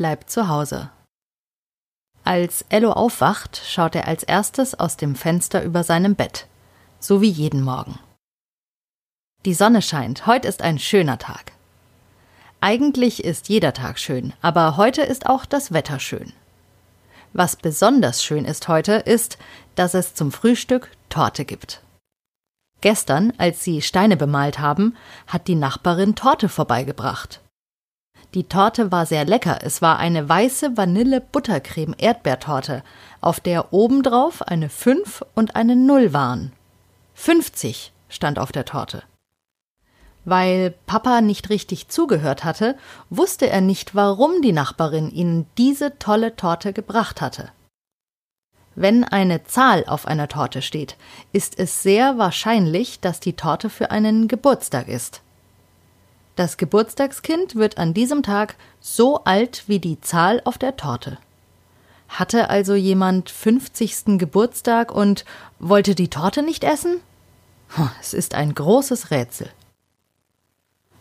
bleibt zu Hause. Als Ello aufwacht, schaut er als erstes aus dem Fenster über seinem Bett, so wie jeden Morgen. Die Sonne scheint, heute ist ein schöner Tag. Eigentlich ist jeder Tag schön, aber heute ist auch das Wetter schön. Was besonders schön ist heute, ist, dass es zum Frühstück Torte gibt. Gestern, als sie Steine bemalt haben, hat die Nachbarin Torte vorbeigebracht. Die Torte war sehr lecker. Es war eine weiße Vanille-Buttercreme-Erdbeertorte, auf der obendrauf eine 5 und eine 0 waren. 50 stand auf der Torte. Weil Papa nicht richtig zugehört hatte, wusste er nicht, warum die Nachbarin ihnen diese tolle Torte gebracht hatte. Wenn eine Zahl auf einer Torte steht, ist es sehr wahrscheinlich, dass die Torte für einen Geburtstag ist. Das Geburtstagskind wird an diesem Tag so alt wie die Zahl auf der Torte. Hatte also jemand 50. Geburtstag und wollte die Torte nicht essen? Es ist ein großes Rätsel.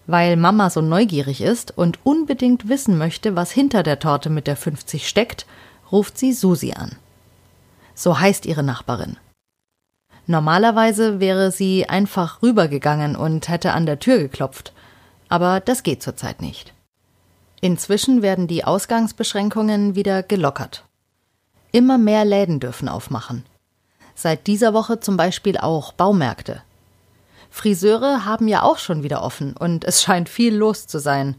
Weil Mama so neugierig ist und unbedingt wissen möchte, was hinter der Torte mit der 50 steckt, ruft sie Susi an. So heißt ihre Nachbarin. Normalerweise wäre sie einfach rübergegangen und hätte an der Tür geklopft, aber das geht zurzeit nicht. Inzwischen werden die Ausgangsbeschränkungen wieder gelockert. Immer mehr Läden dürfen aufmachen. Seit dieser Woche zum Beispiel auch Baumärkte. Friseure haben ja auch schon wieder offen und es scheint viel los zu sein.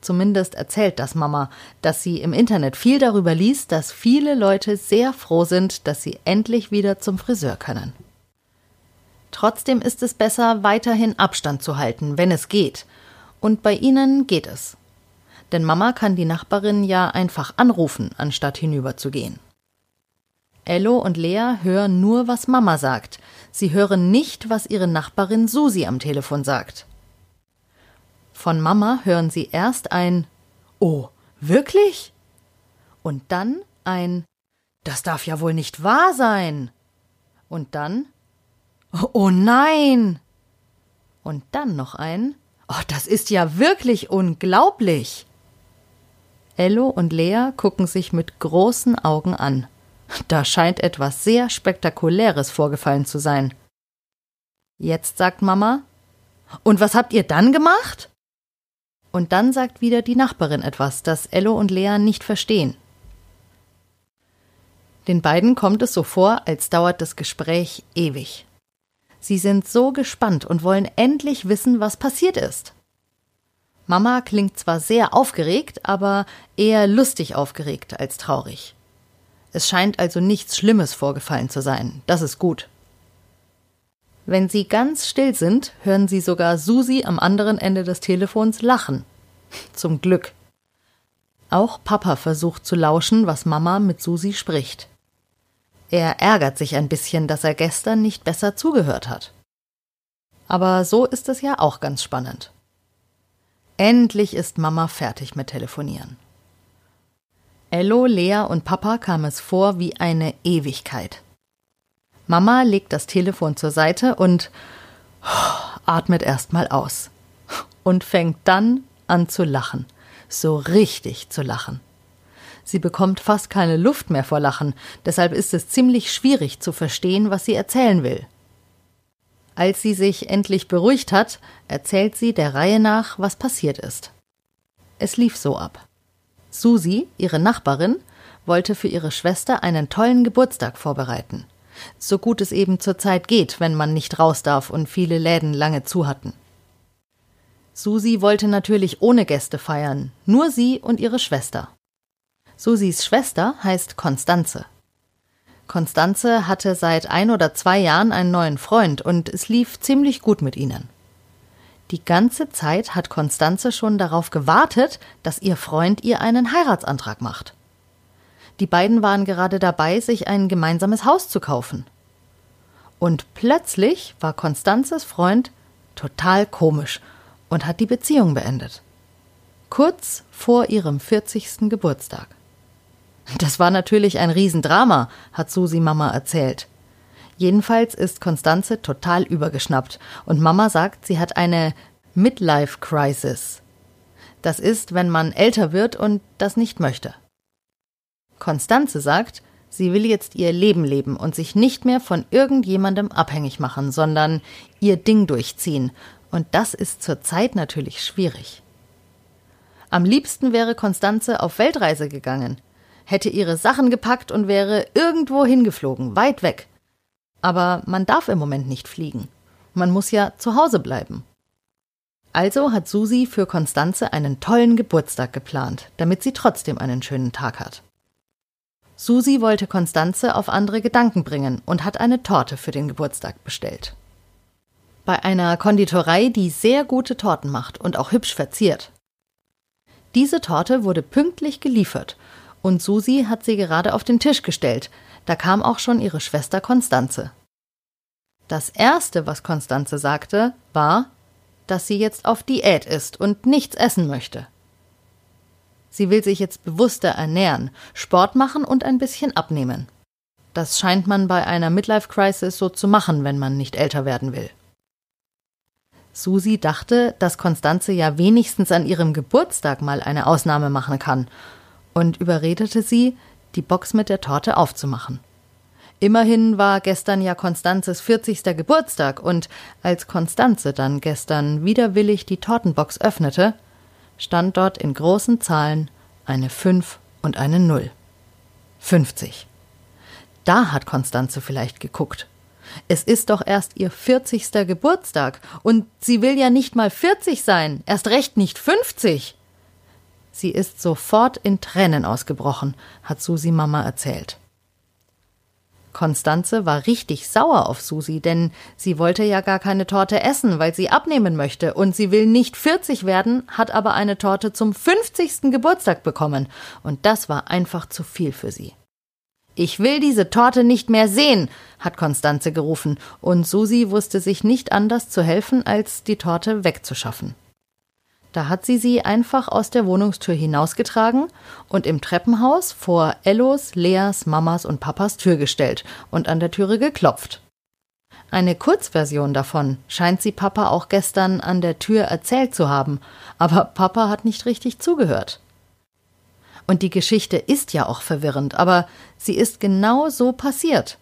Zumindest erzählt das Mama, dass sie im Internet viel darüber liest, dass viele Leute sehr froh sind, dass sie endlich wieder zum Friseur können. Trotzdem ist es besser, weiterhin Abstand zu halten, wenn es geht, und bei ihnen geht es. Denn Mama kann die Nachbarin ja einfach anrufen, anstatt hinüberzugehen. Ello und Lea hören nur, was Mama sagt. Sie hören nicht, was ihre Nachbarin Susi am Telefon sagt. Von Mama hören sie erst ein Oh, wirklich? Und dann ein Das darf ja wohl nicht wahr sein. Und dann Oh nein. Und dann noch ein Oh, das ist ja wirklich unglaublich. Ello und Lea gucken sich mit großen Augen an. Da scheint etwas sehr Spektakuläres vorgefallen zu sein. Jetzt sagt Mama, und was habt ihr dann gemacht? Und dann sagt wieder die Nachbarin etwas, das Ello und Lea nicht verstehen. Den beiden kommt es so vor, als dauert das Gespräch ewig. Sie sind so gespannt und wollen endlich wissen, was passiert ist. Mama klingt zwar sehr aufgeregt, aber eher lustig aufgeregt als traurig. Es scheint also nichts Schlimmes vorgefallen zu sein. Das ist gut. Wenn sie ganz still sind, hören sie sogar Susi am anderen Ende des Telefons lachen. Zum Glück. Auch Papa versucht zu lauschen, was Mama mit Susi spricht. Er ärgert sich ein bisschen, dass er gestern nicht besser zugehört hat. Aber so ist es ja auch ganz spannend. Endlich ist Mama fertig mit Telefonieren. Ello, Lea und Papa kam es vor wie eine Ewigkeit. Mama legt das Telefon zur Seite und atmet erstmal aus und fängt dann an zu lachen, so richtig zu lachen. Sie bekommt fast keine Luft mehr vor Lachen, deshalb ist es ziemlich schwierig zu verstehen, was sie erzählen will. Als sie sich endlich beruhigt hat, erzählt sie der Reihe nach, was passiert ist. Es lief so ab. Susi, ihre Nachbarin, wollte für ihre Schwester einen tollen Geburtstag vorbereiten. So gut es eben zur Zeit geht, wenn man nicht raus darf und viele Läden lange zu hatten. Susi wollte natürlich ohne Gäste feiern, nur sie und ihre Schwester. Susis Schwester heißt Konstanze. Konstanze hatte seit ein oder zwei Jahren einen neuen Freund und es lief ziemlich gut mit ihnen. Die ganze Zeit hat Konstanze schon darauf gewartet, dass ihr Freund ihr einen Heiratsantrag macht. Die beiden waren gerade dabei, sich ein gemeinsames Haus zu kaufen. Und plötzlich war Konstanzes Freund total komisch und hat die Beziehung beendet. Kurz vor ihrem 40. Geburtstag. Das war natürlich ein Riesendrama, hat Susi Mama erzählt. Jedenfalls ist Konstanze total übergeschnappt und Mama sagt, sie hat eine Midlife Crisis. Das ist, wenn man älter wird und das nicht möchte. Konstanze sagt, sie will jetzt ihr Leben leben und sich nicht mehr von irgendjemandem abhängig machen, sondern ihr Ding durchziehen. Und das ist zurzeit natürlich schwierig. Am liebsten wäre Konstanze auf Weltreise gegangen, hätte ihre Sachen gepackt und wäre irgendwo hingeflogen, weit weg. Aber man darf im Moment nicht fliegen. Man muss ja zu Hause bleiben. Also hat Susi für Konstanze einen tollen Geburtstag geplant, damit sie trotzdem einen schönen Tag hat. Susi wollte Konstanze auf andere Gedanken bringen und hat eine Torte für den Geburtstag bestellt. Bei einer Konditorei, die sehr gute Torten macht und auch hübsch verziert. Diese Torte wurde pünktlich geliefert und Susi hat sie gerade auf den Tisch gestellt. Da kam auch schon ihre Schwester Konstanze. Das erste, was Konstanze sagte, war, dass sie jetzt auf Diät ist und nichts essen möchte. Sie will sich jetzt bewusster ernähren, Sport machen und ein bisschen abnehmen. Das scheint man bei einer Midlife Crisis so zu machen, wenn man nicht älter werden will. Susi dachte, dass Konstanze ja wenigstens an ihrem Geburtstag mal eine Ausnahme machen kann und überredete sie, die Box mit der Torte aufzumachen. Immerhin war gestern ja Konstanzes 40. Geburtstag und als Konstanze dann gestern widerwillig die Tortenbox öffnete, stand dort in großen Zahlen eine 5 und eine 0. 50. Da hat Konstanze vielleicht geguckt. Es ist doch erst ihr 40. Geburtstag und sie will ja nicht mal 40 sein, erst recht nicht 50. Sie ist sofort in Tränen ausgebrochen, hat Susi Mama erzählt. Konstanze war richtig sauer auf Susi, denn sie wollte ja gar keine Torte essen, weil sie abnehmen möchte und sie will nicht 40 werden, hat aber eine Torte zum 50. Geburtstag bekommen und das war einfach zu viel für sie. Ich will diese Torte nicht mehr sehen, hat Konstanze gerufen, und Susi wusste sich nicht anders zu helfen, als die Torte wegzuschaffen. Da hat sie sie einfach aus der Wohnungstür hinausgetragen und im Treppenhaus vor Ellos, Leas, Mamas und Papas Tür gestellt und an der Türe geklopft. Eine Kurzversion davon scheint sie Papa auch gestern an der Tür erzählt zu haben, aber Papa hat nicht richtig zugehört. Und die Geschichte ist ja auch verwirrend, aber sie ist genau so passiert.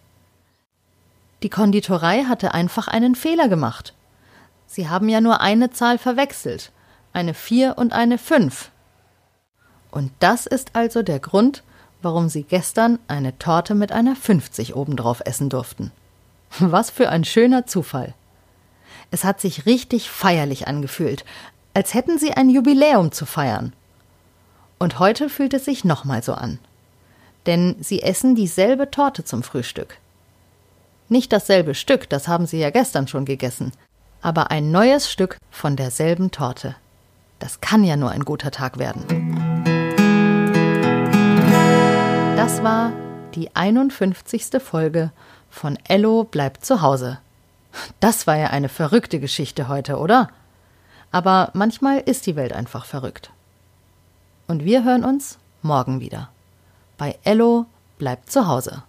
Die Konditorei hatte einfach einen Fehler gemacht. Sie haben ja nur eine Zahl verwechselt eine 4 und eine 5. Und das ist also der Grund, warum sie gestern eine Torte mit einer 50 obendrauf essen durften. Was für ein schöner Zufall. Es hat sich richtig feierlich angefühlt, als hätten sie ein Jubiläum zu feiern. Und heute fühlt es sich nochmal so an. Denn sie essen dieselbe Torte zum Frühstück. Nicht dasselbe Stück, das haben sie ja gestern schon gegessen, aber ein neues Stück von derselben Torte. Das kann ja nur ein guter Tag werden. Das war die 51. Folge von Ello bleibt zu Hause. Das war ja eine verrückte Geschichte heute, oder? Aber manchmal ist die Welt einfach verrückt. Und wir hören uns morgen wieder. Bei Ello bleibt zu Hause.